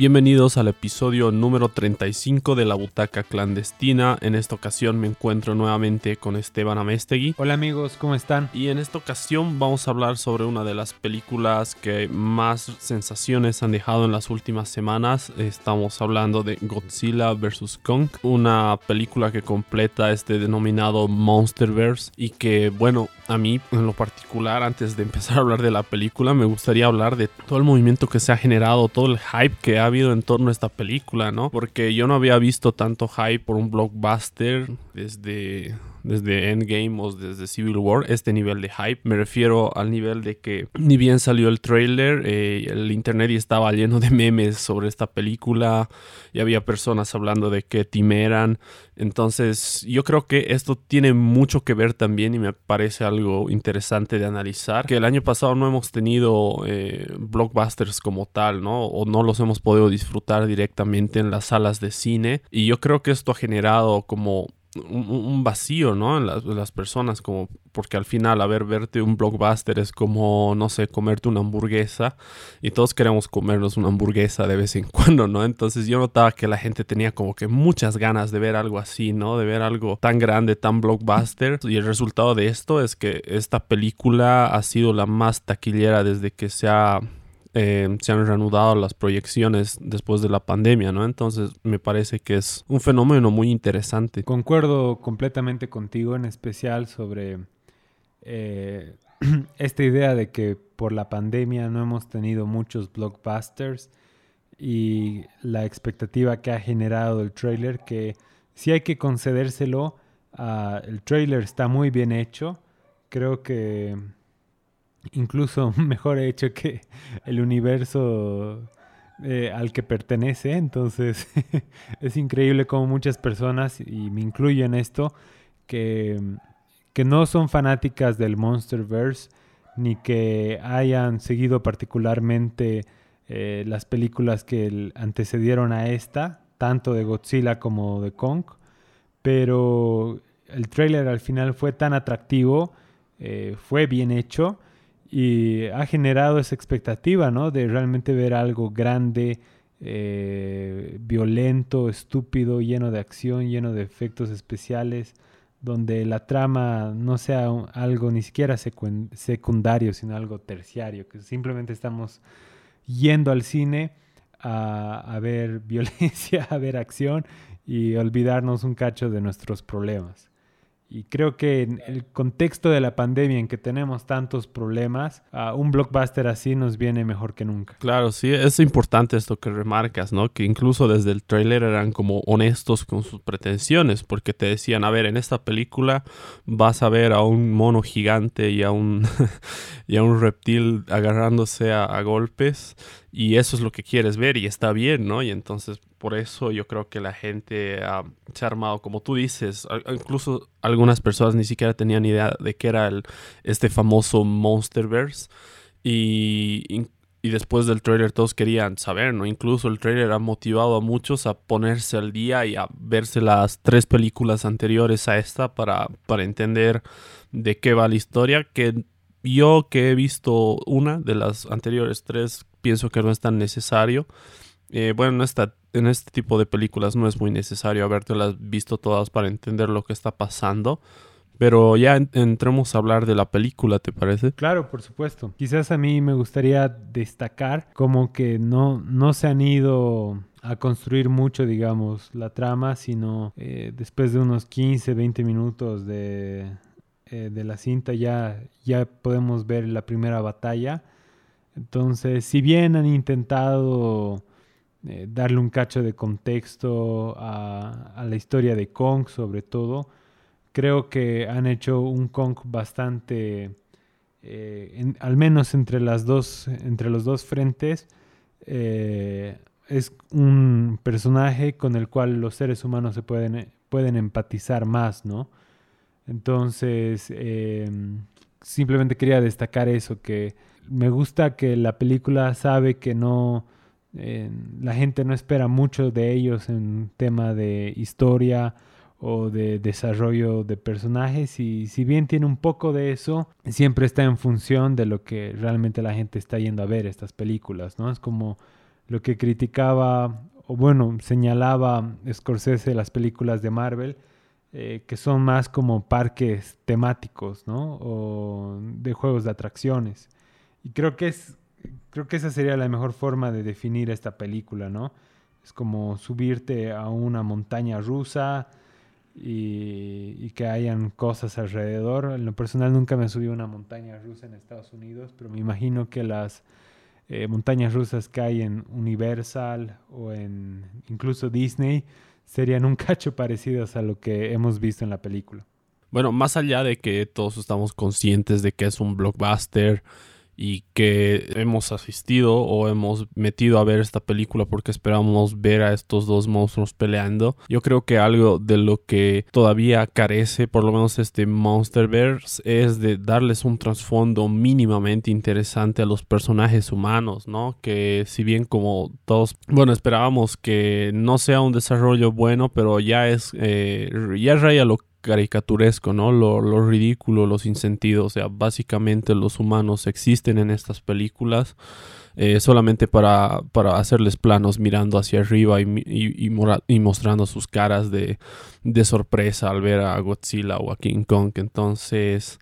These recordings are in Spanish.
Bienvenidos al episodio número 35 de La Butaca Clandestina. En esta ocasión me encuentro nuevamente con Esteban Amestegui. Hola amigos, ¿cómo están? Y en esta ocasión vamos a hablar sobre una de las películas que más sensaciones han dejado en las últimas semanas. Estamos hablando de Godzilla vs. Kong, una película que completa este denominado Monsterverse y que, bueno, a mí en lo particular, antes de empezar a hablar de la película, me gustaría hablar de todo el movimiento que se ha generado, todo el hype que ha habido en torno a esta película, ¿no? Porque yo no había visto tanto hype por un blockbuster desde desde Endgame o desde Civil War, este nivel de hype. Me refiero al nivel de que ni bien salió el trailer, eh, el internet estaba lleno de memes sobre esta película y había personas hablando de qué team eran. Entonces yo creo que esto tiene mucho que ver también y me parece algo interesante de analizar. Que el año pasado no hemos tenido eh, blockbusters como tal, ¿no? O no los hemos podido disfrutar directamente en las salas de cine. Y yo creo que esto ha generado como un, vacío, ¿no? En las, personas, como porque al final, a ver, verte un blockbuster es como, no sé, comerte una hamburguesa y todos queremos comernos una hamburguesa de vez en cuando, ¿no? Entonces yo notaba que la gente tenía como que muchas ganas de ver algo así, ¿no? De ver algo tan grande, tan blockbuster y el resultado de esto es que esta película ha sido la más taquillera desde que se ha eh, se han reanudado las proyecciones después de la pandemia, ¿no? Entonces me parece que es un fenómeno muy interesante. Concuerdo completamente contigo, en especial sobre eh, esta idea de que por la pandemia no hemos tenido muchos blockbusters y la expectativa que ha generado el trailer, que si hay que concedérselo, uh, el trailer está muy bien hecho. Creo que incluso mejor hecho que el universo eh, al que pertenece. Entonces es increíble como muchas personas, y me incluyo en esto, que, que no son fanáticas del Monsterverse ni que hayan seguido particularmente eh, las películas que antecedieron a esta, tanto de Godzilla como de Kong, pero el trailer al final fue tan atractivo, eh, fue bien hecho y ha generado esa expectativa, ¿no? De realmente ver algo grande, eh, violento, estúpido, lleno de acción, lleno de efectos especiales, donde la trama no sea algo ni siquiera secundario, sino algo terciario, que simplemente estamos yendo al cine a, a ver violencia, a ver acción y olvidarnos un cacho de nuestros problemas. Y creo que en el contexto de la pandemia en que tenemos tantos problemas, un blockbuster así nos viene mejor que nunca. Claro, sí, es importante esto que remarcas, ¿no? Que incluso desde el tráiler eran como honestos con sus pretensiones, porque te decían, a ver, en esta película vas a ver a un mono gigante y a un, y a un reptil agarrándose a golpes y eso es lo que quieres ver y está bien, ¿no? Y entonces por eso yo creo que la gente se ha armado, como tú dices, incluso algunas personas ni siquiera tenían idea de qué era el, este famoso Monsterverse y, y después del trailer todos querían saber, ¿no? Incluso el trailer ha motivado a muchos a ponerse al día y a verse las tres películas anteriores a esta para, para entender de qué va la historia, que yo que he visto una de las anteriores tres pienso que no es tan necesario. Eh, bueno, en este tipo de películas no es muy necesario habértelas visto todas para entender lo que está pasando. Pero ya entremos a hablar de la película, ¿te parece? Claro, por supuesto. Quizás a mí me gustaría destacar como que no, no se han ido a construir mucho, digamos, la trama, sino eh, después de unos 15, 20 minutos de, eh, de la cinta ya, ya podemos ver la primera batalla entonces, si bien han intentado eh, darle un cacho de contexto a, la historia de Kong, sobre todo, creo que han hecho un Kong bastante, eh, al menos entre, las dos, entre los dos frentes, eh, es un personaje con el cual los seres humanos se pueden, pueden empatizar más, ¿no? Entonces, simplemente quería destacar eso, que me gusta que la película sabe que no, eh, la gente no espera mucho de ellos en tema de historia o de desarrollo de personajes y si bien tiene un poco de eso, siempre está en función de lo que realmente la gente está yendo a ver estas películas, ¿no? Es como lo que criticaba, o bueno, señalaba Scorsese las películas de Marvel, eh, que son más como parques temáticos, ¿no? O de juegos de atracciones. Y creo que es, creo que esa sería la mejor forma de definir esta película, ¿no? Es como subirte a una montaña rusa y, que hayan cosas alrededor. En lo personal nunca me subí a una montaña rusa en Estados Unidos, pero me imagino que las eh, montañas rusas que hay en Universal o en incluso Disney serían un cacho parecidos a lo que hemos visto en la película. Bueno, más allá de que todos estamos conscientes de que es un blockbuster y que hemos asistido o hemos metido a ver esta película porque esperamos ver a estos dos monstruos peleando. Yo creo que algo de lo que todavía carece, por lo menos este Monsterverse, es de darles un trasfondo mínimamente interesante a los personajes humanos, ¿no? Que si bien como todos, bueno, esperábamos que no sea un desarrollo bueno, pero ya es, eh, ya raya lo caricaturesco, ¿no? Lo, lo, ridículo, los insentidos. O sea, básicamente los humanos existen en estas películas eh, solamente para, para, hacerles planos mirando hacia arriba y, y, y, mostrando sus caras de, de sorpresa al ver a Godzilla o a King Kong. Entonces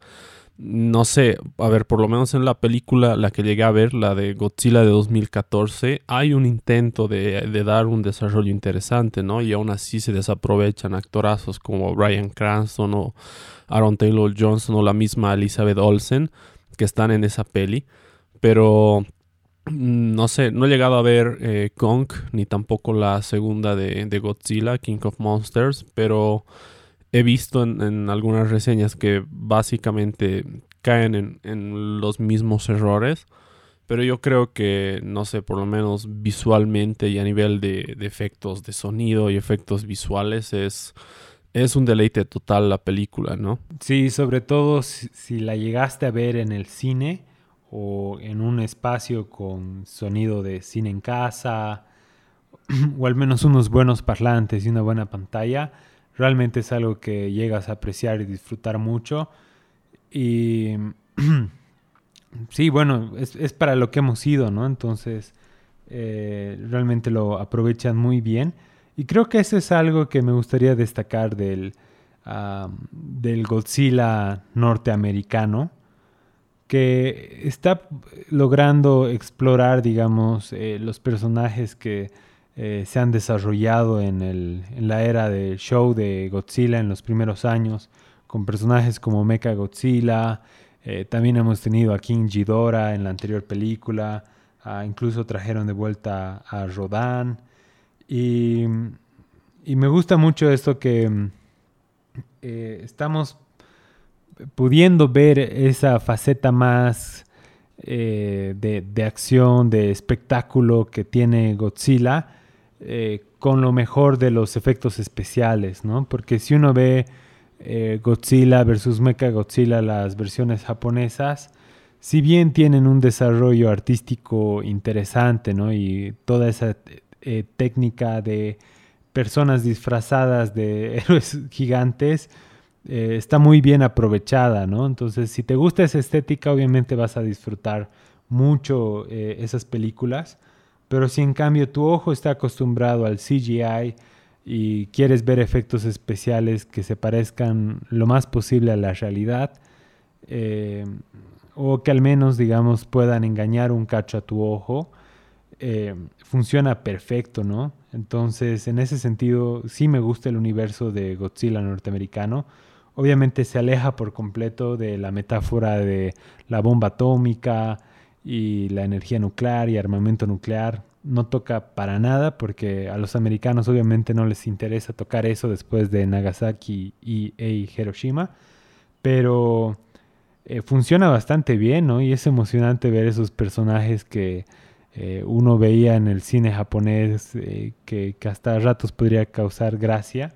no sé, a ver, por lo menos en la película, la que llegué a ver, la de Godzilla de 2014, hay un intento de, dar un desarrollo interesante, ¿no? Y aún así se desaprovechan actorazos como Brian Cranston o Aaron Taylor Johnson o la misma Elizabeth Olsen que están en esa peli. Pero mm, no sé, no he llegado a ver eh, Kong ni tampoco la segunda de, de Godzilla, King of Monsters, pero he visto en, algunas reseñas que básicamente caen en, los mismos errores. Pero yo creo que, no sé, por lo menos visualmente y a nivel de, efectos de sonido y efectos visuales es, es un deleite total la película, ¿no? Sí, sobre todo si, si, la llegaste a ver en el cine o en un espacio con sonido de cine en casa o al menos unos buenos parlantes y una buena pantalla realmente es algo que llegas a apreciar y disfrutar mucho. Y sí, bueno, es, para lo que hemos ido, ¿no? Entonces, eh, realmente lo aprovechan muy bien. Y creo que eso es algo que me gustaría destacar del, del Godzilla norteamericano, que está logrando explorar, digamos, eh, los personajes que eh, se han desarrollado en, el, en, la era del show de Godzilla en los primeros años, con personajes como Mecha Godzilla. Eh, también hemos tenido a King Ghidorah en la anterior película. incluso trajeron de vuelta a Rodan. Y, y me gusta mucho esto que eh, estamos pudiendo ver esa faceta más de, de, acción, de espectáculo que tiene Godzilla eh, con lo mejor de los efectos especiales, ¿no? Porque si uno ve eh, Godzilla versus Mecha Godzilla, las versiones japonesas, si bien tienen un desarrollo artístico interesante, ¿no? Y toda esa eh, técnica de personas disfrazadas de héroes gigantes está muy bien aprovechada, ¿no? Entonces, si te gusta esa estética, obviamente vas a disfrutar mucho esas películas. Pero si en cambio tu ojo está acostumbrado al CGI y quieres ver efectos especiales que se parezcan lo más posible a la realidad, eh, o que al menos, digamos, puedan engañar un cacho a tu ojo, eh, funciona perfecto, ¿no? Entonces, en ese sentido, sí me gusta el universo de Godzilla norteamericano. Obviamente se aleja por completo de la metáfora de la bomba atómica, y la energía nuclear y armamento nuclear no toca para nada porque a los americanos obviamente no les interesa tocar eso después de Nagasaki y, Hiroshima, pero eh, funciona bastante bien, ¿no? Y es emocionante ver esos personajes que eh, uno veía en el cine japonés eh, que, hasta ratos podría causar gracia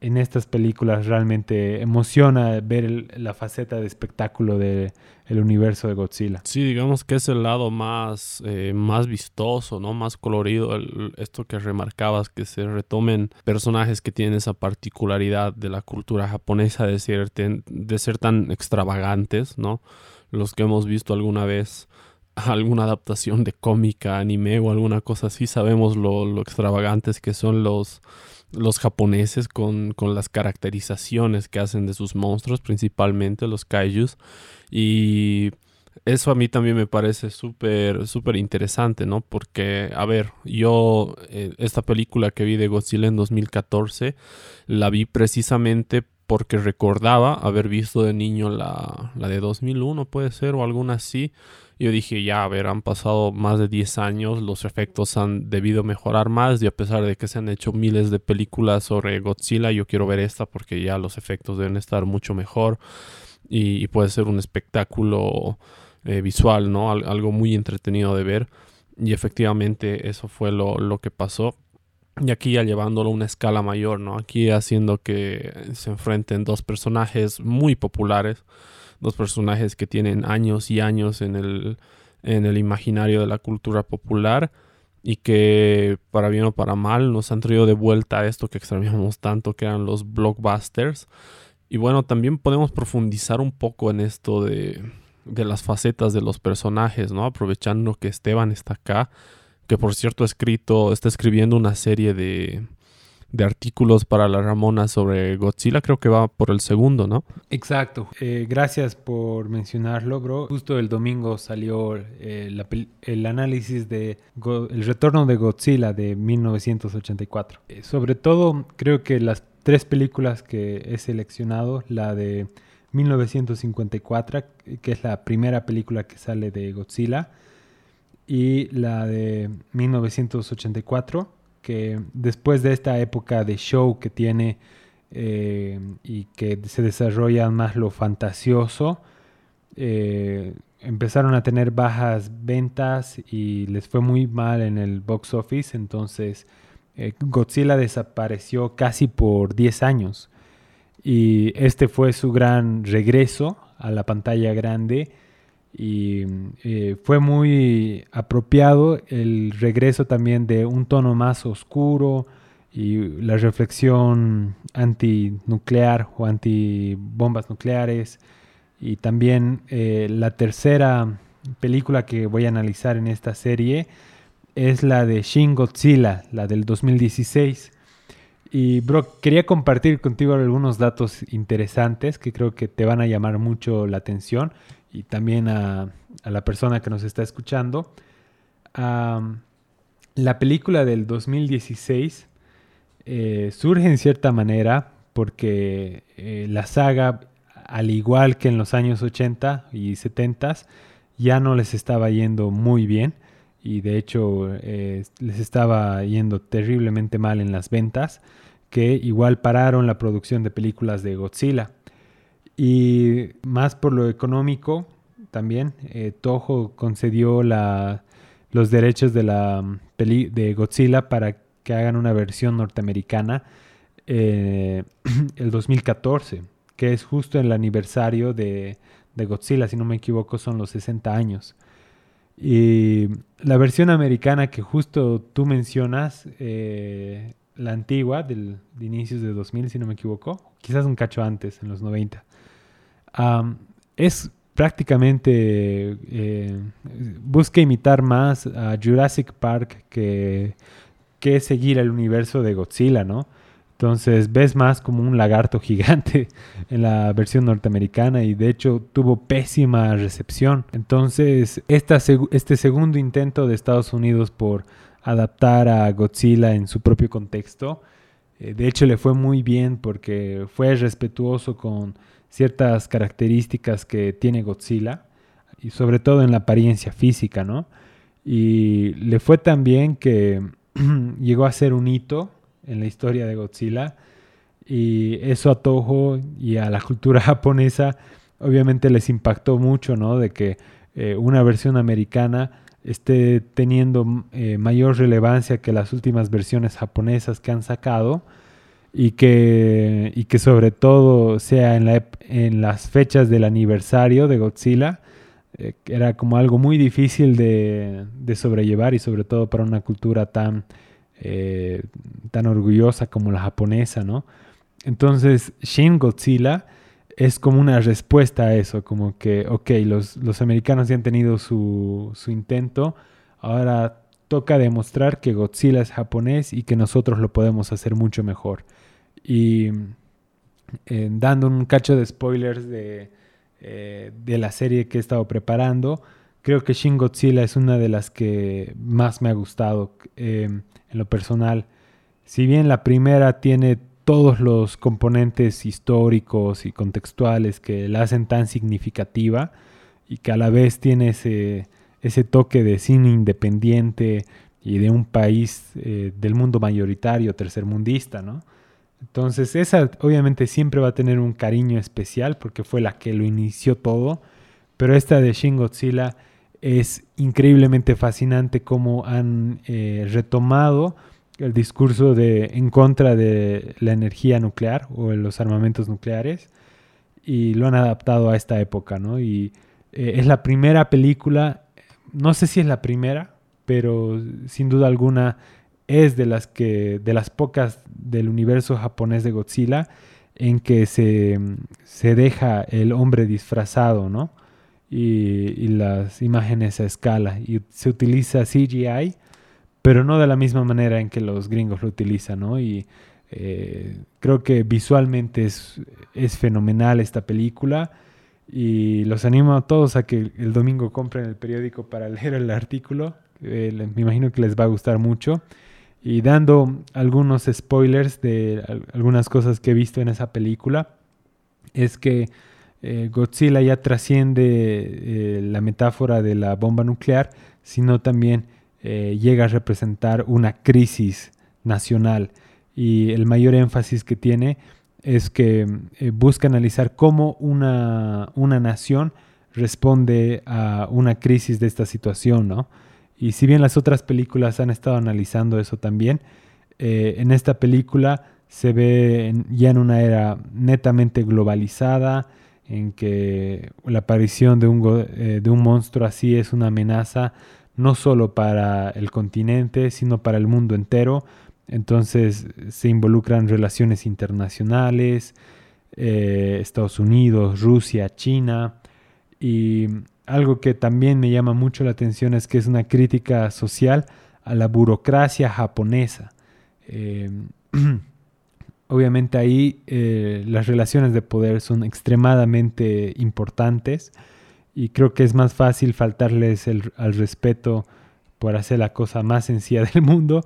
en estas películas realmente emociona ver la faceta de espectáculo del universo de Godzilla. Sí, digamos que es el lado más, eh, más vistoso, ¿no? Más colorido. esto que remarcabas, que se retomen personajes que tienen esa particularidad de la cultura japonesa de ser, de ser tan extravagantes, ¿no? Los que hemos visto alguna vez alguna adaptación de cómica, anime o alguna cosa así, sabemos lo extravagantes que son los, los japoneses con, con, las caracterizaciones que hacen de sus monstruos, principalmente los kaijus. Y eso a mí también me parece súper, súper interesante, ¿no? Porque, a ver, yo eh, esta película que vi de Godzilla en 2014, la vi precisamente porque recordaba haber visto de niño la, la de 2001, puede ser, o alguna así. Yo dije, ya, a ver, han pasado más de 10 años, los efectos han debido mejorar más y a pesar de que se han hecho miles de películas sobre Godzilla, yo quiero ver esta porque ya los efectos deben estar mucho mejor y puede ser un espectáculo eh, visual, ¿no? algo muy entretenido de ver. Y efectivamente eso fue lo, lo, que pasó. Y aquí ya llevándolo a una escala mayor, ¿no? Aquí haciendo que se enfrenten dos personajes muy populares, dos personajes que tienen años y años en el, en el imaginario de la cultura popular y que para bien o para mal nos han traído de vuelta a esto que extrañamos tanto, que eran los blockbusters. Y bueno, también podemos profundizar un poco en esto de, de las facetas de los personajes, ¿no? Aprovechando que Esteban está acá, que por cierto ha escrito, está escribiendo una serie de, de artículos para la Ramona sobre Godzilla, creo que va por el segundo, ¿no? Exacto. Eh, gracias por mencionarlo, bro. Justo el domingo salió eh, el análisis de El retorno de Godzilla de 1984. Eh, sobre todo, creo que las tres películas que he seleccionado, la de 1954, que es la primera película que sale de Godzilla, y la de 1984, que después de esta época de show que tiene eh, y que se desarrolla más lo fantasioso, eh, empezaron a tener bajas ventas y les fue muy mal en el box office, entonces eh, Godzilla desapareció casi por 10 años. Y este fue su gran regreso a la pantalla grande y eh, fue muy apropiado el regreso también de un tono más oscuro y la reflexión antinuclear o antibombas nucleares. Y también eh, la tercera película que voy a analizar en esta serie es la de Shin Godzilla, la del 2016 y bro, quería compartir contigo algunos datos interesantes que creo que te van a llamar mucho la atención y también a, la persona que nos está escuchando. la película del 2016 eh, surge en cierta manera porque eh, la saga, al igual que en los años 80 y 70, ya no les estaba yendo muy bien y de hecho eh, les estaba yendo terriblemente mal en las ventas, que igual pararon la producción de películas de Godzilla. Y más por lo económico también, eh, Toho concedió los derechos de, la, mm, de Godzilla para que hagan una versión norteamericana eh, el 2014, que es justo el aniversario de, de Godzilla, si no me equivoco, son los 60 años. Y la versión americana que justo tú mencionas, eh, la antigua, del, de inicios de 2000, si no me equivoco, quizás un cacho antes, en los 90, es prácticamente, eh, busca imitar más a Jurassic Park que, que seguir el universo de Godzilla, ¿no? Entonces ves más como un lagarto gigante en la versión norteamericana y de hecho tuvo pésima recepción. Entonces esta, este segundo intento de Estados Unidos por adaptar a Godzilla en su propio contexto, eh, de hecho le fue muy bien porque fue respetuoso con ciertas características que tiene Godzilla y sobre todo en la apariencia física, ¿no? Y le fue tan bien que llegó a ser un hito en la historia de Godzilla. Y eso a Toho y a la cultura japonesa obviamente les impactó mucho, ¿no? De que eh, una versión americana esté teniendo eh, mayor relevancia que las últimas versiones japonesas que han sacado y que, y que sobre todo sea en, la, en las fechas del aniversario de Godzilla, eh, era como algo muy difícil de, de, sobrellevar y sobre todo para una cultura tan eh, tan orgullosa como la japonesa, ¿no? Entonces, Shin Godzilla es como una respuesta a eso, como que, ok, los, los americanos ya han tenido su, su intento, ahora toca demostrar que Godzilla es japonés y que nosotros lo podemos hacer mucho mejor. Y eh, dando un cacho de spoilers de, eh, de la serie que he estado preparando, creo que Shin Godzilla es una de las que más me ha gustado eh, en lo personal. Si bien la primera tiene todos los componentes históricos y contextuales que la hacen tan significativa y que a la vez tiene ese, ese toque de cine independiente y de un país del mundo mayoritario, tercermundista, ¿no? Entonces esa obviamente siempre va a tener un cariño especial porque fue la que lo inició todo, pero esta de Shin Godzilla es increíblemente fascinante cómo han eh, retomado el discurso de en contra de la energía nuclear o los armamentos nucleares y lo han adaptado a esta época, ¿no? Y eh, es la primera película, no sé si es la primera, pero sin duda alguna es de las que de las pocas del universo japonés de Godzilla en que se, se deja el hombre disfrazado, ¿no? Y, las imágenes a escala y se utiliza CGI pero no de la misma manera en que los gringos lo utilizan, ¿no? Y eh, creo que visualmente es, es, fenomenal esta película y los animo a todos a que el domingo compren el periódico para leer el artículo. Me imagino que les va a gustar mucho. Y dando algunos spoilers de algunas cosas que he visto en esa película, es que eh, Godzilla ya trasciende la metáfora de la bomba nuclear, sino también eh, llega a representar una crisis nacional y el mayor énfasis que tiene es que eh, busca analizar cómo una, una, nación responde a una crisis de esta situación, ¿no? Y si bien las otras películas han estado analizando eso también, eh, en esta película se ve ya en una era netamente globalizada, en que la aparición de un, de un monstruo así es una amenaza no solo para el continente, sino para el mundo entero. Entonces se involucran relaciones internacionales, eh, Estados Unidos, Rusia, China. Y algo que también me llama mucho la atención es que es una crítica social a la burocracia japonesa. Eh, obviamente ahí eh, las relaciones de poder son extremadamente importantes y creo que es más fácil faltarles al respeto por hacer la cosa más sencilla del mundo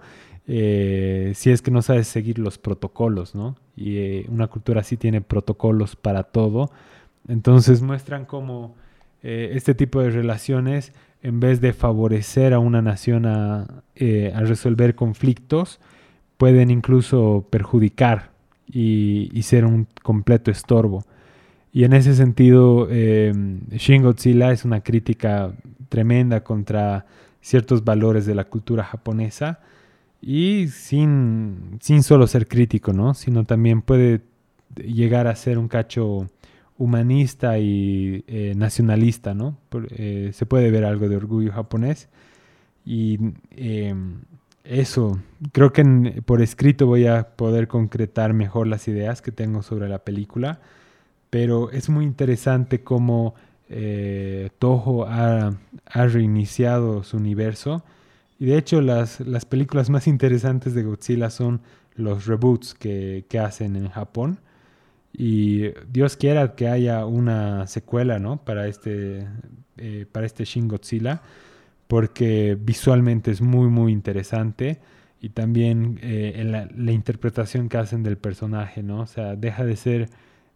eh, si es que no sabes seguir los protocolos, ¿no? Y eh, una cultura así tiene protocolos para todo. Entonces muestran cómo eh, este tipo de relaciones, en vez de favorecer a una nación a, a resolver conflictos, pueden incluso perjudicar y, ser un completo estorbo. Y en ese sentido, eh, Shin es una crítica tremenda contra ciertos valores de la cultura japonesa y sin, sin solo ser crítico, ¿no? Sino también puede llegar a ser un cacho humanista y eh, nacionalista, ¿no? Eh, se puede ver algo de orgullo japonés y em, eso, creo que por escrito voy a poder concretar mejor las ideas que tengo sobre la película pero es muy interesante cómo eh, Toho ha, reiniciado su universo. Y de hecho las, las, películas más interesantes de Godzilla son los reboots que, que, hacen en Japón. Y Dios quiera que haya una secuela ¿no? para, este, eh, para este Shin Godzilla, porque visualmente es muy, muy interesante. Y también eh, en la, la, interpretación que hacen del personaje, ¿no? O sea, deja de ser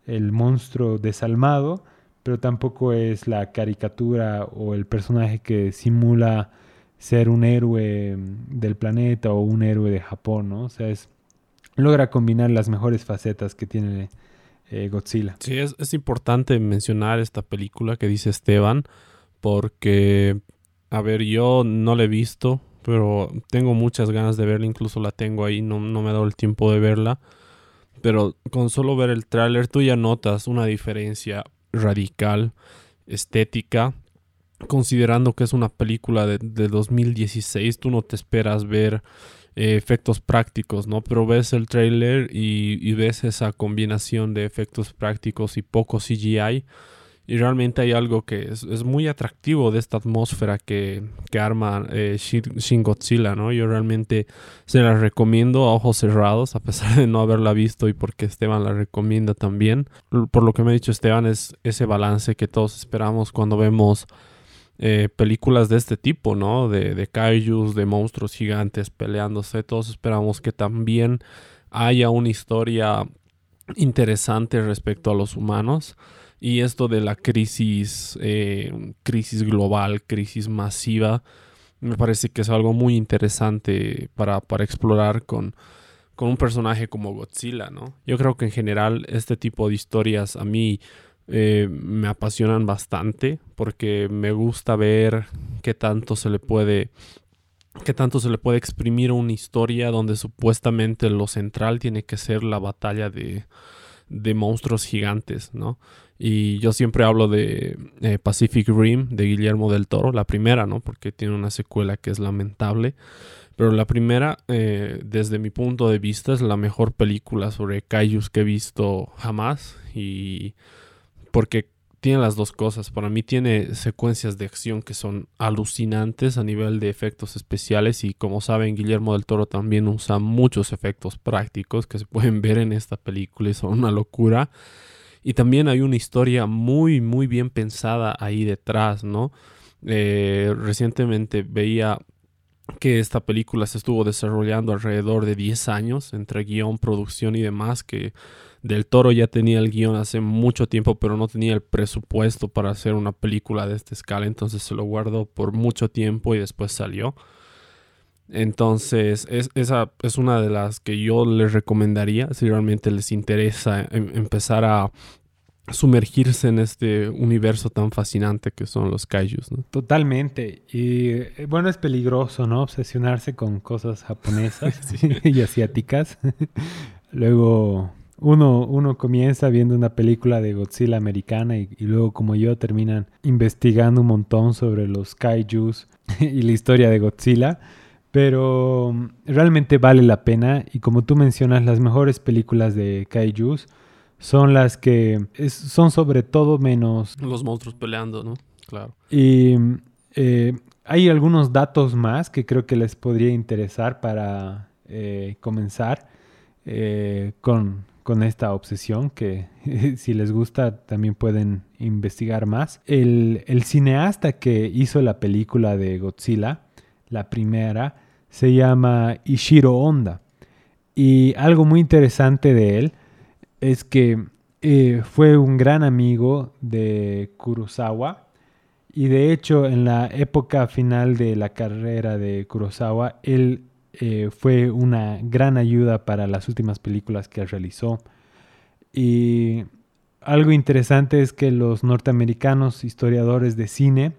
el monstruo desalmado, pero tampoco es la caricatura o el personaje que simula ser un héroe del planeta o un héroe de Japón, ¿no? O sea, es, logra combinar las mejores facetas que tiene eh, Godzilla. Sí, es, es importante mencionar esta película que dice Esteban, porque, a ver, yo no la he visto, pero tengo muchas ganas de verla, incluso la tengo ahí, no, no me ha dado el tiempo de verla pero con solo ver el tráiler tú ya notas una diferencia radical, estética, considerando que es una película de, 2016, tú no te esperas ver eh, efectos prácticos, ¿no? Pero ves el trailer y, ves esa combinación de efectos prácticos y poco CGI. Y realmente hay algo que es, muy atractivo de esta atmósfera que, arma eh, Shin Godzilla, ¿no? Yo realmente se la recomiendo a ojos cerrados, a pesar de no haberla visto y porque Esteban la recomienda también. Por lo que me ha dicho Esteban, es ese balance que todos esperamos cuando vemos eh, películas de este tipo, ¿no? De, de kaijus, de monstruos gigantes peleándose. Todos esperamos que también haya una historia interesante respecto a los humanos. Y esto de la crisis, eh, crisis global, crisis masiva, me parece que es algo muy interesante para, para explorar con, con un personaje como Godzilla, ¿no? Yo creo que en general este tipo de historias a mí eh, me apasionan bastante porque me gusta ver qué tanto se le puede qué tanto se le puede exprimir una historia donde supuestamente lo central tiene que ser la batalla de, de monstruos gigantes, ¿no? Y yo siempre hablo de eh, Pacific Rim de Guillermo del Toro, la primera, ¿no? Porque tiene una secuela que es lamentable. Pero la primera, eh, desde mi punto de vista, es la mejor película sobre kaijus que he visto jamás. Y porque tiene las dos cosas. Para mí tiene secuencias de acción que son alucinantes a nivel de efectos especiales y como saben Guillermo del Toro también usa muchos efectos prácticos que se pueden ver en esta película y son una locura. Y también hay una historia muy muy bien pensada ahí detrás, ¿no? Eh, recientemente veía que esta película se estuvo desarrollando alrededor de 10 años entre guion, producción y demás, que del Toro ya tenía el guion hace mucho tiempo, pero no tenía el presupuesto para hacer una película de esta escala, entonces se lo guardó por mucho tiempo y después salió. Entonces, esa es una de las que yo les recomendaría si realmente les interesa em, empezar a sumergirse en este universo tan fascinante que son los kaijus. Totalmente. Y eh, bueno, es peligroso, ¿no? Obsesionarse con cosas japonesas y asiáticas. Luego uno, uno comienza viendo una película de Godzilla americana y, luego como yo terminan investigando un montón sobre los kaijus y la historia de Godzilla. Pero mm, realmente vale la pena y como tú mencionas, las mejores películas de kaijus son las que son sobre todo menos... Los monstruos peleando, ¿no? Claro. Y eh, hay algunos datos más que creo que les podría interesar para eh, comenzar eh, con, con esta obsesión que si les gusta también pueden investigar más. El, cineasta que hizo la película de Godzilla, la primera, se llama Ishiro Honda. Y algo muy interesante de él es que eh, fue un gran amigo de Kurosawa. Y de hecho, en la época final de la carrera de Kurosawa, él eh, fue una gran ayuda para las últimas películas que realizó. Y algo interesante es que los norteamericanos historiadores de cine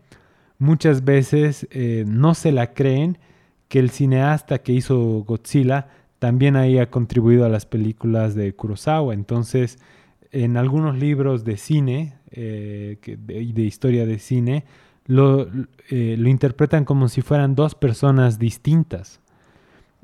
muchas veces eh, no se la creen que el cineasta que hizo Godzilla también haya contribuido a las películas de Kurosawa. Entonces, en algunos libros de cine eh, y de, historia de cine, lo, lo interpretan como si fueran dos personas distintas.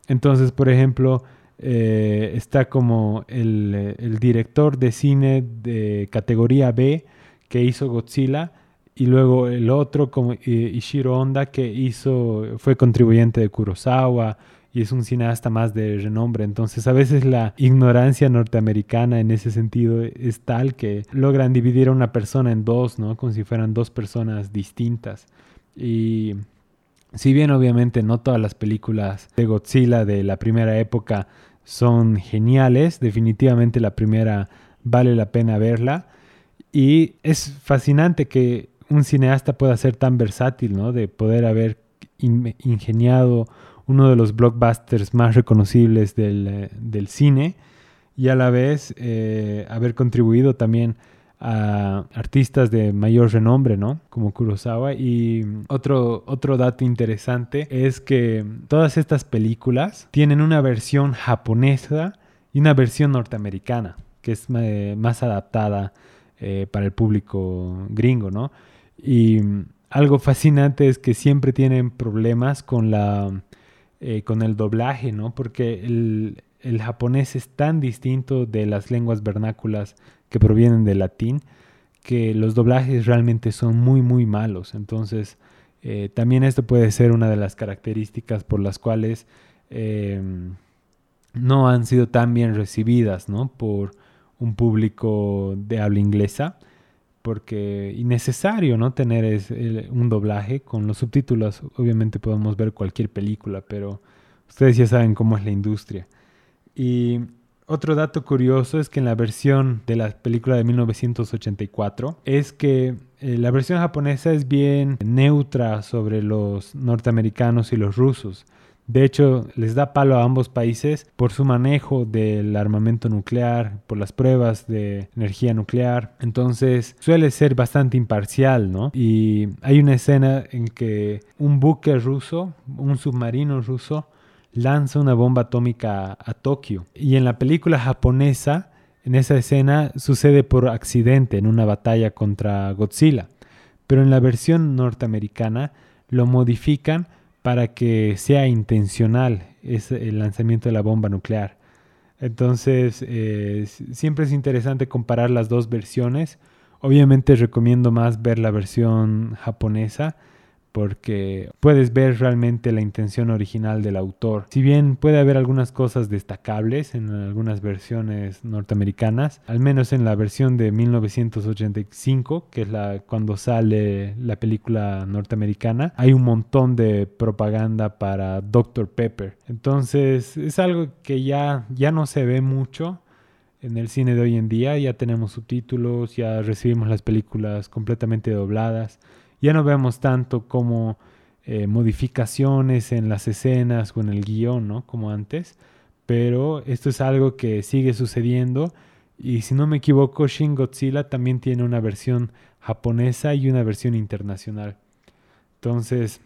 Entonces, por ejemplo, eh, está como el, director de cine de categoría B que hizo Godzilla y luego el otro como eh, Ishiro Honda que hizo fue contribuyente de Kurosawa y es un cineasta más de renombre. Entonces a veces la ignorancia norteamericana en ese sentido es tal que logran dividir a una persona en dos, ¿no? Como si fueran dos personas distintas. Y si bien obviamente no todas las películas de Godzilla de la primera época son geniales, definitivamente la primera vale la pena verla y es fascinante que un cineasta pueda ser tan versátil, ¿no? De poder haber ingeniado uno de los blockbusters más reconocibles del, eh, cine y a la vez eh, haber contribuido también a artistas de mayor renombre, ¿no? Como Kurosawa. Y otro, otro dato interesante es que todas estas películas tienen una versión japonesa y una versión norteamericana, que es eh, más adaptada para el público gringo, ¿no? Y algo fascinante es que siempre tienen problemas con la eh, con el doblaje, ¿no? Porque el, el japonés es tan distinto de las lenguas vernáculas que provienen del latín que los doblajes realmente son muy muy malos. Entonces eh, también esto puede ser una de las características por las cuales em, no han sido tan bien recibidas ¿no? por un público de habla inglesa. Porque innecesario no tener es, un doblaje con los subtítulos. Obviamente podemos ver cualquier película, pero ustedes ya saben cómo es la industria. Y otro dato curioso es que en la versión de la película de 1984 es que eh, la versión japonesa es bien neutra sobre los norteamericanos y los rusos. De hecho, les da palo a ambos países por su manejo del armamento nuclear, por las pruebas de energía nuclear. Entonces, suele ser bastante imparcial, ¿no? Y hay una escena en que un buque ruso, un submarino ruso, lanza una bomba atómica a, Tokio. Y en la película japonesa, en esa escena, sucede por accidente en una batalla contra Godzilla. Pero en la versión norteamericana lo modifican para que sea intencional el lanzamiento de la bomba nuclear. Entonces, eh, siempre es interesante comparar las dos versiones. Obviamente recomiendo más ver la versión japonesa porque puedes ver realmente la intención original del autor. Si bien puede haber algunas cosas destacables en algunas versiones norteamericanas, al menos en la versión de 1985, que es la cuando sale la película norteamericana, hay un montón de propaganda para Dr. Pepper. Entonces, es algo que ya ya no se ve mucho en el cine de hoy en día, ya tenemos subtítulos, ya recibimos las películas completamente dobladas ya no vemos tanto como eh, modificaciones en las escenas o en el guion, ¿no? Como antes. Pero esto es algo que sigue sucediendo. Y si no me equivoco, Shin Godzilla también tiene una versión japonesa y una versión internacional. Entonces,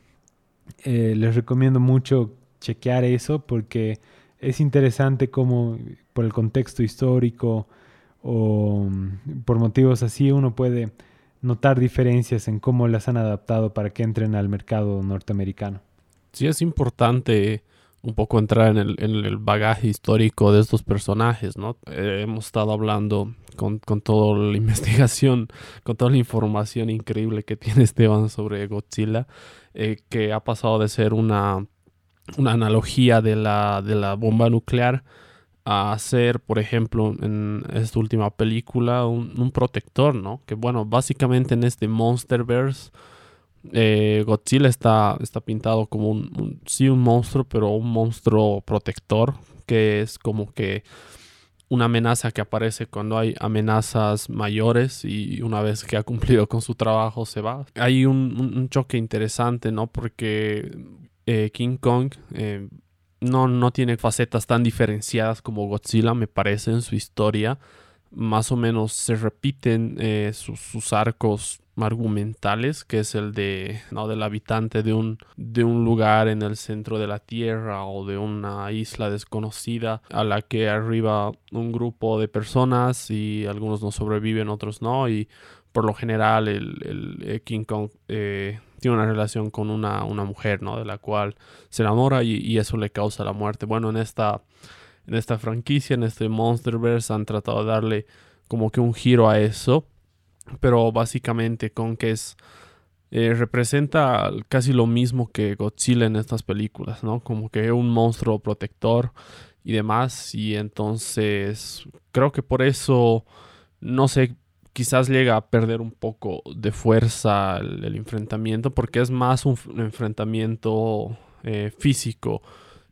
eh, les recomiendo mucho chequear eso porque es interesante cómo por el contexto histórico o mm, por motivos así uno puede notar diferencias en cómo las han adaptado para que entren al mercado norteamericano. Sí, es importante un poco entrar en el, bagaje histórico de estos personajes, ¿no? Eh, hemos estado hablando con, toda la investigación, con toda la información increíble que tiene Esteban sobre Godzilla, eh, que ha pasado de ser una, una analogía de la, de la bomba nuclear a hacer, por ejemplo, en esta última película, un, protector, ¿no? Que bueno, básicamente en este Monsterverse, eh, Godzilla está, está pintado como un, sí, un monstruo, pero un monstruo protector, que es como que una amenaza que aparece cuando hay amenazas mayores y una vez que ha cumplido con su trabajo se va. Hay un, choque interesante, ¿no? Porque eh, King Kong eh, no, no tiene facetas tan diferenciadas como Godzilla, me parece, en su historia. Más o menos se repiten eh, sus, arcos argumentales, que es el de ¿no? del habitante de un, de un lugar en el centro de la Tierra o de una isla desconocida a la que arriba un grupo de personas y algunos no sobreviven, otros no, y por lo general el, el eh, King Kong eh, una relación con una, mujer, ¿no? De la cual se enamora y, eso le causa la muerte. Bueno, en esta, en esta franquicia, en este Monsterverse, han tratado de darle como que un giro a eso. Pero básicamente con que es... Eh, representa casi lo mismo que Godzilla en estas películas, ¿no? Como que un monstruo protector y demás. Y entonces creo que por eso, no sé quizás llega a perder un poco de fuerza el, enfrentamiento porque es más un, enfrentamiento eh, físico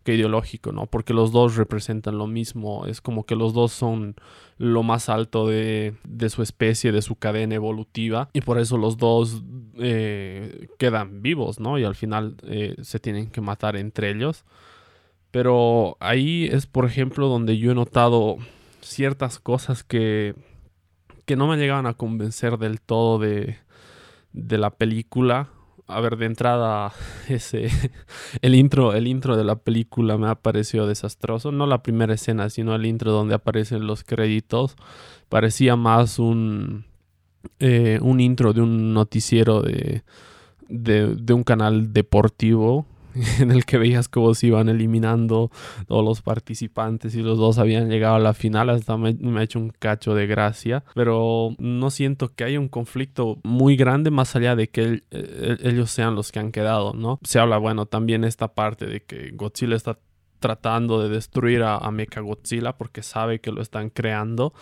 que ideológico, ¿no? Porque los dos representan lo mismo, es como que los dos son lo más alto de, su especie, de su cadena evolutiva, y por eso los dos eh, quedan vivos, ¿no? Y al final eh, se tienen que matar entre ellos. Pero ahí es, por ejemplo, donde yo he notado ciertas cosas que que no me llegaban a convencer del todo de, la película. A ver, de entrada, ese, el intro, el intro de la película me ha parecido desastroso. No la primera escena, sino el intro donde aparecen los créditos. Parecía más un, eh, un intro de un noticiero de, de, un canal deportivo en el que veías cómo se iban eliminando todos los participantes y los dos habían llegado a la final, hasta me, ha hecho un cacho de gracia, pero no siento que haya un conflicto muy grande más allá de que ellos sean los que han quedado, ¿no? Se habla, bueno, también esta parte de que Godzilla está tratando de destruir a, a Mechagodzilla porque sabe que lo están creando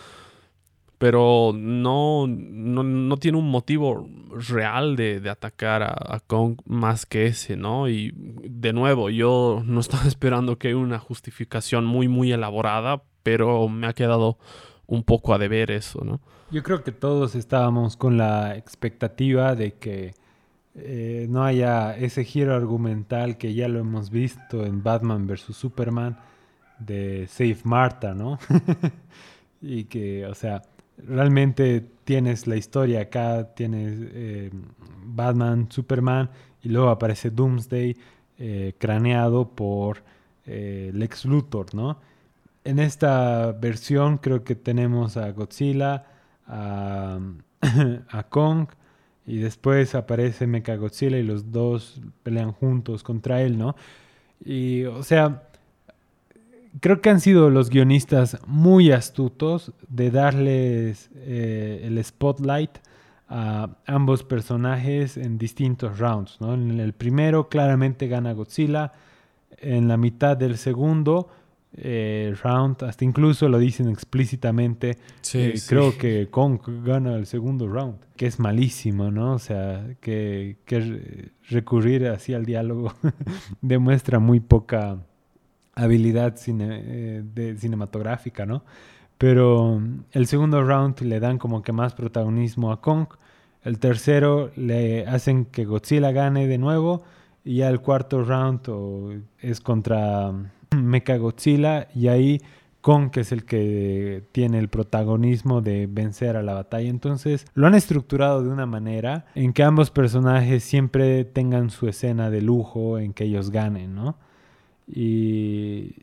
pero no, no, tiene un motivo real de, atacar a, Kong más que ese, ¿no? Y de nuevo, yo no estaba esperando que haya una justificación muy, muy elaborada, pero me ha quedado un poco a deber eso, ¿no? Yo creo que todos estábamos con la expectativa de que eh, no haya ese giro argumental que ya lo hemos visto en Batman vs. Superman de Save Martha, ¿no? y que, o sea, realmente tienes la historia acá, tienes eh, Batman, Superman y luego aparece Doomsday eh, craneado por eh, Lex Luthor, ¿no? En esta versión creo que tenemos a Godzilla, a, a Kong y después aparece Mechagodzilla y los dos pelean juntos contra él, ¿no? Y o sea, creo que han sido los guionistas muy astutos de darles eh, el spotlight a ambos personajes en distintos rounds. ¿no? En el primero claramente gana Godzilla, en la mitad del segundo eh, round, hasta incluso lo dicen explícitamente, eh, creo que Kong gana el segundo round, que es malísimo, ¿no? O sea, que, que recurrir así al diálogo demuestra muy poca habilidad eh, de cinematográfica, ¿no? Pero mm, el segundo round le dan como que más protagonismo a Kong. El tercero le hacen que Godzilla gane de nuevo. Y ya el cuarto round es contra mm, Mecha Godzilla. Y ahí Kong es el que tiene el protagonismo de vencer a la batalla. Entonces lo han estructurado de una manera en que ambos personajes siempre tengan su escena de lujo en que ellos ganen, ¿no? Y,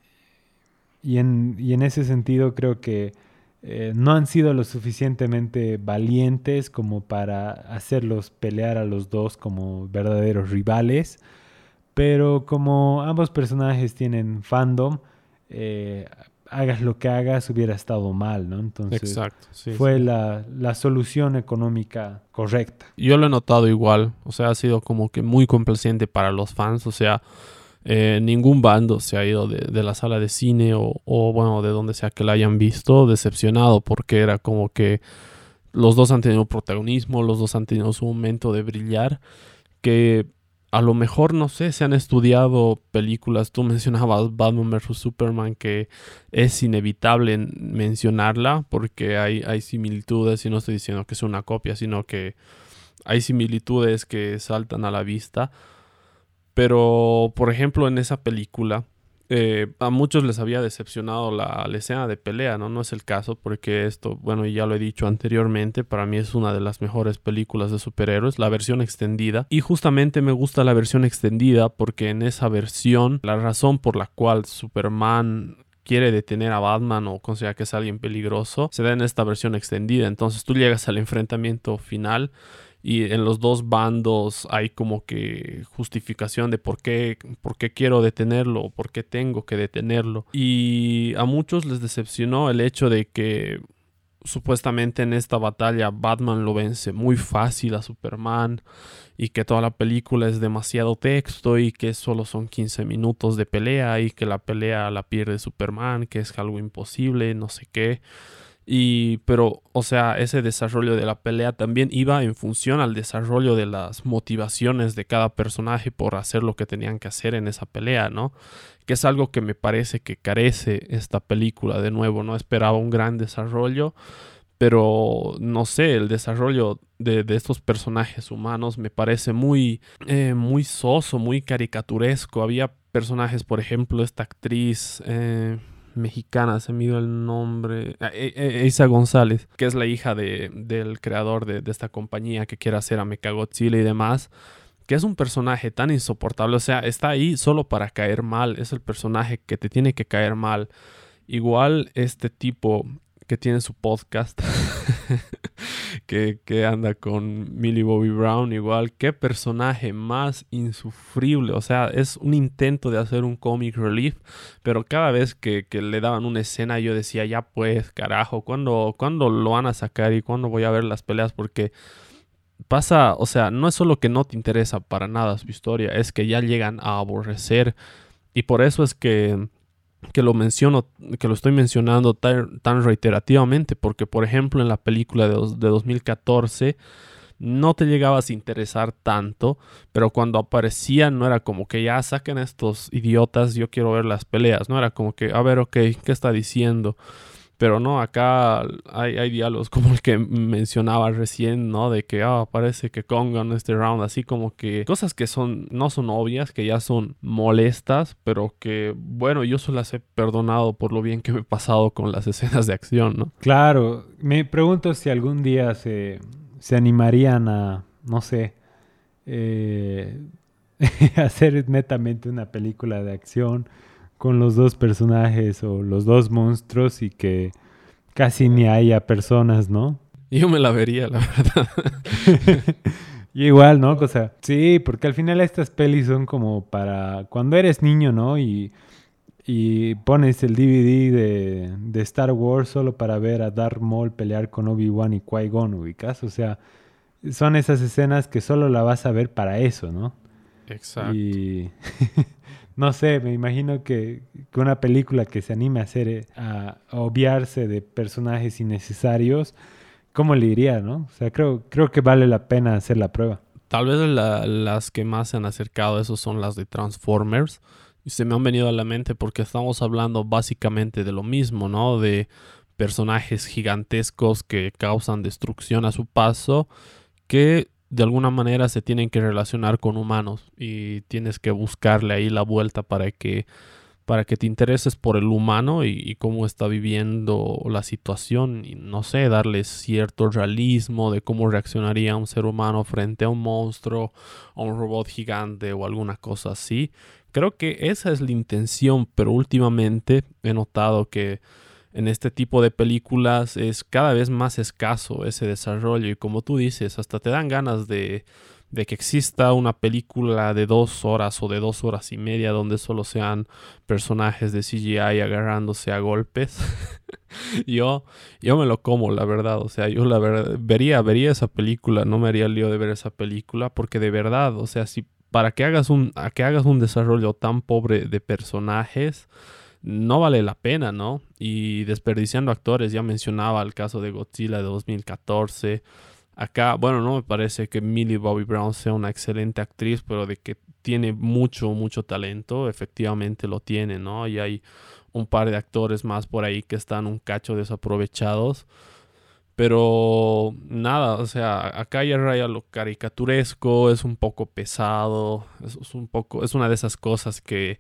y, en, y en ese sentido creo que eh, no han sido lo suficientemente valientes como para hacerlos pelear a los dos como verdaderos rivales. Pero como ambos personajes tienen fandom, eh, hagas lo que hagas hubiera estado mal, ¿no? Entonces fue La, la, solución económica correcta. Yo lo he notado igual, o sea, ha sido como que muy complaciente para los fans, o sea, eh, ningún bando se ha ido de, la sala de cine o, bueno, de donde sea que la hayan visto decepcionado porque era como que los dos han tenido protagonismo, los dos han tenido su momento de brillar, que a lo mejor, no sé, se han estudiado películas, tú mencionabas Batman vs. Superman, que es inevitable mencionarla porque hay, hay similitudes y no estoy diciendo que sea una copia, sino que hay similitudes que saltan a la vista pero, por ejemplo, en esa película, eh, a muchos les había decepcionado la, escena de pelea, ¿no? No es el caso, porque esto, bueno, ya lo he dicho anteriormente, para mí es una de las mejores películas de superhéroes, la versión extendida. Y justamente me gusta la versión extendida porque en esa versión, la razón por la cual Superman quiere detener a Batman o considera que es alguien peligroso, se da en esta versión extendida. Entonces tú llegas al enfrentamiento final y en los dos bandos hay como que justificación de por qué, por qué quiero detenerlo o por qué tengo que detenerlo. Y a muchos les decepcionó el hecho de que supuestamente en esta batalla Batman lo vence muy fácil a Superman y que toda la película es demasiado texto y que solo son 15 minutos de pelea y que la pelea la pierde Superman, que es algo imposible, no sé qué. Y, pero, o sea, ese desarrollo de la pelea también iba en función al desarrollo de las motivaciones de cada personaje por hacer lo que tenían que hacer en esa pelea, ¿no? Que es algo que me parece que carece esta película de nuevo, ¿no? Esperaba un gran desarrollo, pero no sé, el desarrollo de, estos personajes humanos me parece muy, eh, muy soso, muy caricaturesco. Había personajes, por ejemplo, esta actriz... Eh, mexicana, se me dio el nombre, ah, e, e, Isa González, que es la hija de, del creador de, esta compañía que quiere hacer a Mechagodzilla y demás, que es un personaje tan insoportable, o sea, está ahí solo para caer mal, es el personaje que te tiene que caer mal. Igual este tipo que tiene su podcast, que, que, anda con Millie Bobby Brown igual. Qué personaje más insufrible. O sea, es un intento de hacer un comic relief, pero cada vez que, que le daban una escena yo decía, ya pues, carajo, ¿cuándo, ¿cuándo lo van a sacar y cuándo voy a ver las peleas? Porque pasa, o sea, no es solo que no te interesa para nada su historia, es que ya llegan a aborrecer. Y por eso es que que lo menciono, que lo estoy mencionando tan, reiterativamente, porque por ejemplo en la película de, de 2014 no te llegabas a interesar tanto, pero cuando aparecían no era como que ya saquen estos idiotas, yo quiero ver las peleas, no era como que, a ver, ok, ¿qué está diciendo? Pero no, acá hay, diálogos como el que mencionaba recién, ¿no? De que, ah, parece que Kong en este round, así como que cosas que son, no son obvias, que ya son molestas, pero que, bueno, yo solo las he perdonado por lo bien que me he pasado con las escenas de acción, ¿no? Claro, me pregunto si algún día se, se animarían a, no sé, eh, hacer netamente una película de acción con los dos personajes o los dos monstruos y que casi ni haya personas, ¿no? Yo me la vería, la verdad. y igual, ¿no? O sea, sí, porque al final estas pelis son como para cuando eres niño, ¿no? Y, y pones el DVD de, de, Star Wars solo para ver a Darth Maul pelear con Obi-Wan y Qui-Gon, ubicas. O sea, son esas escenas que solo la vas a ver para eso, ¿no? Exacto. Y no sé, me imagino que, una película que se anime a hacer, eh, a, obviarse de personajes innecesarios, ¿cómo le diría, no? O sea, creo, creo que vale la pena hacer la prueba. Tal vez las que más se han acercado a eso son las de Transformers. Y se me han venido a la mente porque estamos hablando básicamente de lo mismo, ¿no? De personajes gigantescos que causan destrucción a su paso, que de alguna manera se tienen que relacionar con humanos y tienes que buscarle ahí la vuelta para que para que te intereses por el humano y, cómo está viviendo la situación y no sé, darle cierto realismo de cómo reaccionaría un ser humano frente a un monstruo o un robot gigante o alguna cosa así. Creo que esa es la intención, pero últimamente he notado que en este tipo de películas es cada vez más escaso ese desarrollo y como tú dices, hasta te dan ganas de, de que exista una película de dos horas o de dos horas y media donde solo sean personajes de CGI agarrándose a golpes. yo, yo me lo como, la verdad. O sea, yo la verdad vería, vería esa película, no me haría lío de ver esa película, porque de verdad, o sea, si para que hagas un, a que hagas un desarrollo tan pobre de personajes, no vale la pena, ¿no? Y desperdiciando actores, ya mencionaba el caso de Godzilla de 2014. Acá, bueno, no me parece que Millie Bobby Brown sea una excelente actriz, pero de que tiene mucho, mucho talento, efectivamente lo tiene, ¿no? Y hay un par de actores más por ahí que están un cacho desaprovechados. Pero nada, o sea, acá ya raya lo caricaturesco, es un poco pesado, es, un poco, es una de esas cosas que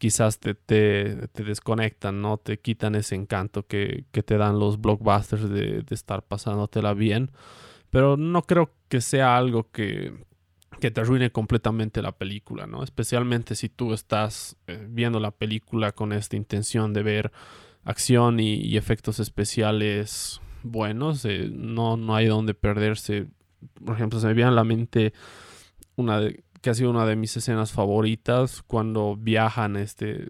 quizás te, te, desconectan, ¿no? Te quitan ese encanto que, te dan los blockbusters de, estar pasándotela bien. Pero no creo que sea algo que, que te arruine completamente la película, ¿no? Especialmente si tú estás eh, viendo la película con esta intención de ver acción y, efectos especiales buenos, eh, no, no hay donde perderse. Por ejemplo, se me viene a la mente una de, que ha sido una de mis escenas favoritas cuando viajan este,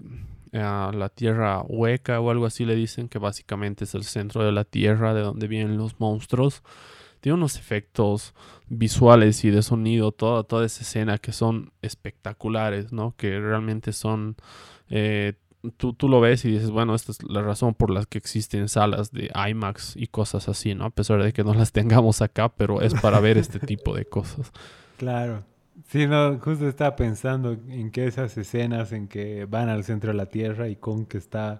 a la tierra hueca o algo así le dicen, que básicamente es el centro de la tierra de donde vienen los monstruos. Tiene unos efectos visuales y de sonido, toda, toda esa escena que son espectaculares, ¿no? Que realmente son... Eh, tú, tú, lo ves y dices, bueno, esta es la razón por la que existen salas de IMAX y cosas así, ¿no? A pesar de que no las tengamos acá, pero es para ver este tipo de cosas. Claro. Sí, no, justo estaba pensando en que esas escenas en que van al centro de la Tierra y con que está,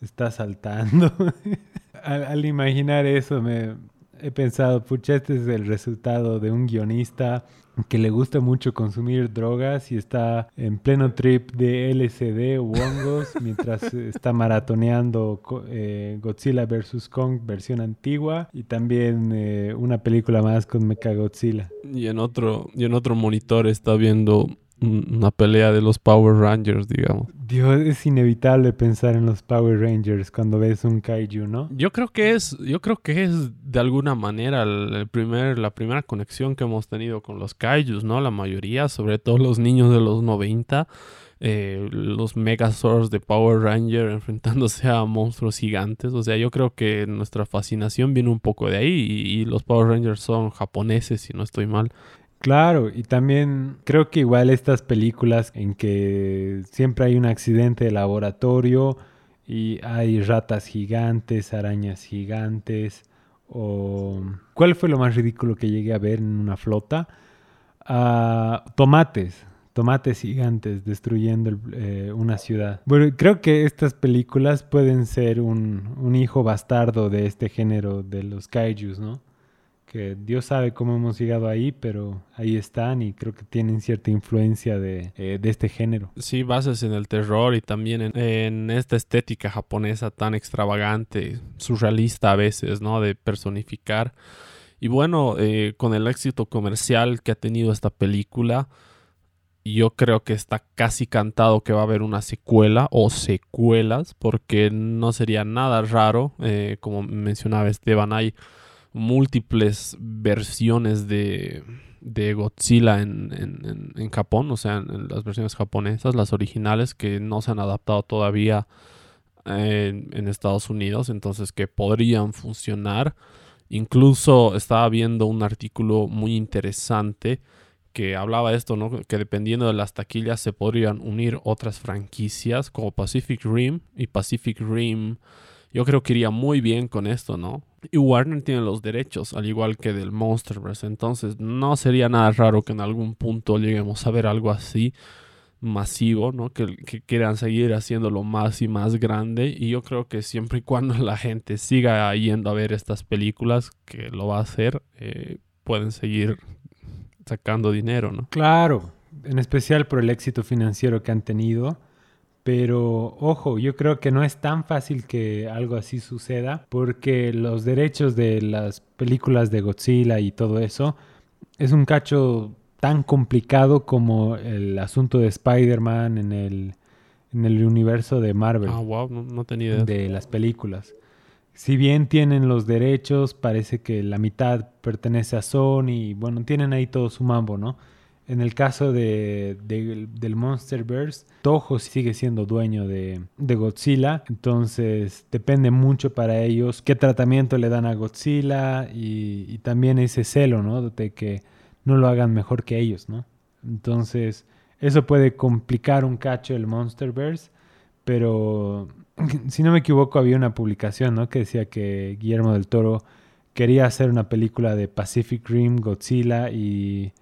está saltando. al, imaginar eso me he pensado, pucha, este es el resultado de un guionista que le gusta mucho consumir drogas y está en pleno trip de LCD o hongos mientras está maratoneando eh, Godzilla vs. Kong versión antigua y también eh, una película más con Mecha Godzilla. Y en otro, y en otro monitor está viendo una pelea de los Power Rangers, digamos. Dios, es inevitable pensar en los Power Rangers cuando ves un kaiju, ¿no? Yo creo que es, yo creo que es de alguna manera el, primer, la primera conexión que hemos tenido con los kaijus, ¿no? La mayoría, sobre todo los niños de los 90, eh, los Megazords de Power Ranger enfrentándose a monstruos gigantes. O sea, yo creo que nuestra fascinación viene un poco de ahí y los Power Rangers son japoneses, si no estoy mal. Claro, y también creo que igual estas películas en que siempre hay un accidente de laboratorio y hay ratas gigantes, arañas gigantes, o... ¿Cuál fue lo más ridículo que llegué a ver en una flota? Ah, tomates, tomates gigantes destruyendo eh, una ciudad. Bueno, creo que estas películas pueden ser un, un hijo bastardo de este género de los kaijus, ¿no? Que Dios sabe cómo hemos llegado ahí, pero ahí están y creo que tienen cierta influencia de, eh, este género. Sí, bases en el terror y también en, esta estética japonesa tan extravagante, surrealista a veces, ¿no? De personificar. Y bueno, eh, con el éxito comercial que ha tenido esta película, yo creo que está casi cantado que va a haber una secuela o secuelas, porque no sería nada raro, eh, como mencionaba Esteban, hay múltiples versiones de, de Godzilla en, en, Japón, o sea, en, las versiones japonesas, las originales que no se han adaptado todavía en, Estados Unidos, entonces que podrían funcionar. Incluso estaba viendo un artículo muy interesante que hablaba esto, ¿no? Que dependiendo de las taquillas se podrían unir otras franquicias como Pacific Rim y Pacific Rim yo creo que iría muy bien con esto, ¿no? Y Warner tiene los derechos, al igual que del Monsterverse. Entonces, no sería nada raro que en algún punto lleguemos a ver algo así masivo, ¿no? Que, quieran seguir haciéndolo más y más grande. Y yo creo que siempre y cuando la gente siga yendo a ver estas películas, que lo va a hacer, eh, pueden seguir sacando dinero, ¿no? Claro, en especial por el éxito financiero que han tenido pero ojo, yo creo que no es tan fácil que algo así suceda porque los derechos de las películas de Godzilla y todo eso es un cacho tan complicado como el asunto de Spider-Man en el, en el universo de Marvel. Ah, wow, no, tenía idea. De las películas. Si bien tienen los derechos, parece que la mitad pertenece a Sony y bueno, tienen ahí todo su mambo, ¿no? En el caso de, del Monsterverse, Toho sigue siendo dueño de, Godzilla, entonces depende mucho para ellos qué tratamiento le dan a Godzilla y, también ese celo, ¿no? De que no lo hagan mejor que ellos, ¿no? Entonces, eso puede complicar un cacho el Monsterverse, pero si no me equivoco había una publicación, ¿no? Que decía que Guillermo del Toro quería hacer una película de Pacific Rim, Godzilla y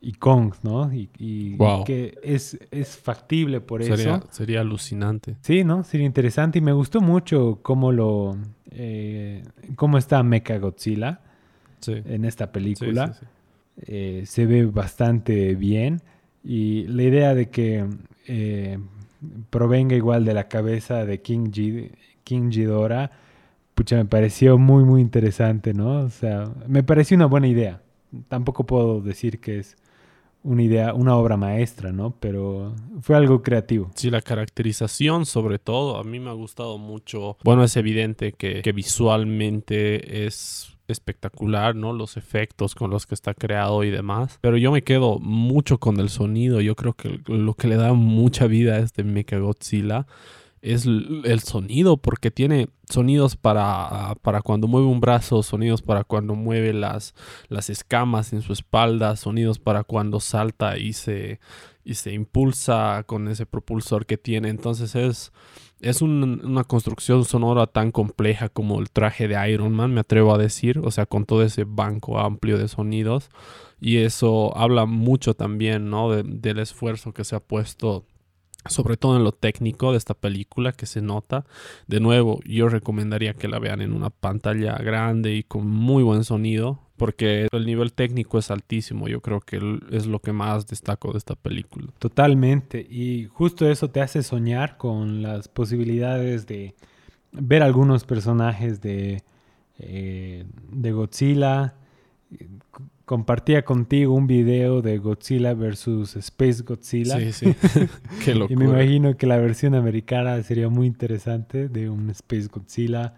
y Kong, ¿no? Y, que es, es factible por eso. Sería alucinante. Sí, ¿no? Sería interesante y me gustó mucho cómo lo... Eh, cómo está Mecha Godzilla en esta película. Eh, se ve bastante bien y la idea de que eh, provenga igual de la cabeza de King, G King Ghidorah, pucha, me pareció muy, muy interesante, ¿no? O sea, me pareció una buena idea. Tampoco puedo decir que es una idea, una obra maestra, ¿no? Pero fue algo creativo. Sí, la caracterización sobre todo, a mí me ha gustado mucho. Bueno, es evidente que, visualmente es espectacular, ¿no? Los efectos con los que está creado y demás. Pero yo me quedo mucho con el sonido. Yo creo que lo que le da mucha vida a este Mechagodzilla es el sonido, porque tiene sonidos para, para cuando mueve un brazo, sonidos para cuando mueve las, las escamas en su espalda, sonidos para cuando salta y se, y se impulsa con ese propulsor que tiene. Entonces es, es una construcción sonora tan compleja como el traje de Iron Man, me atrevo a decir, o sea, con todo ese banco amplio de sonidos. Y eso habla mucho también, ¿no? del esfuerzo que se ha puesto sobre todo en lo técnico de esta película que se nota. De nuevo, yo recomendaría que la vean en una pantalla grande y con muy buen sonido, porque el nivel técnico es altísimo. Yo creo que es lo que más destaco de esta película. Totalmente, y justo eso te hace soñar con las posibilidades de ver algunos personajes de, eh, de Godzilla compartía contigo un video de Godzilla versus Space Godzilla. Sí, sí. Qué locura. Y me imagino que la versión americana sería muy interesante de un Space Godzilla.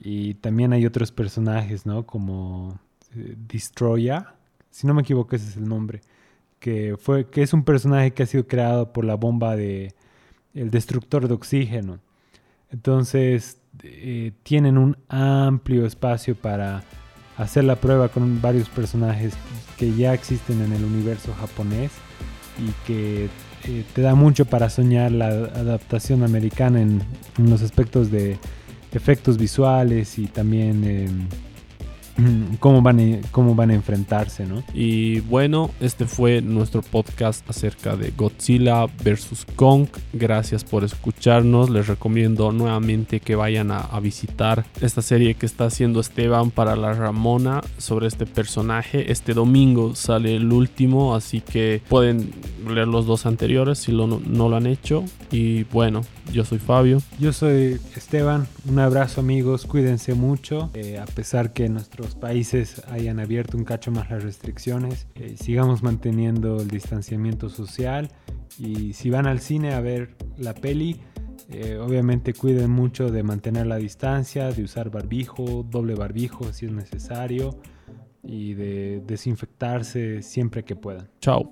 Y también hay otros personajes, ¿no? Como eh, Destroyer. Si no me equivoco, ese es el nombre. Que, fue, que es un personaje que ha sido creado por la bomba de el destructor de oxígeno. Entonces, eh, tienen un amplio espacio para hacer la prueba con varios personajes que ya existen en el universo japonés y que eh, te da mucho para soñar la adaptación americana en, los aspectos de efectos visuales y también... Em, cómo van, a, cómo van a enfrentarse, ¿no? Y bueno, este fue nuestro podcast acerca de Godzilla vs. Kong. Gracias por escucharnos. Les recomiendo nuevamente que vayan a, visitar esta serie que está haciendo Esteban para la Ramona sobre este personaje. Este domingo sale el último, así que pueden leer los dos anteriores si no lo han hecho. Y bueno, yo soy Fabio. Yo soy Esteban. Un abrazo amigos, cuídense mucho. Eh, a pesar que nuestros países hayan abierto un cacho más las restricciones, eh, sigamos manteniendo el distanciamiento social. Y si van al cine a ver la peli, eh, obviamente cuiden mucho de mantener la distancia, de usar barbijo, doble barbijo si es necesario y de desinfectarse siempre que puedan. Chao.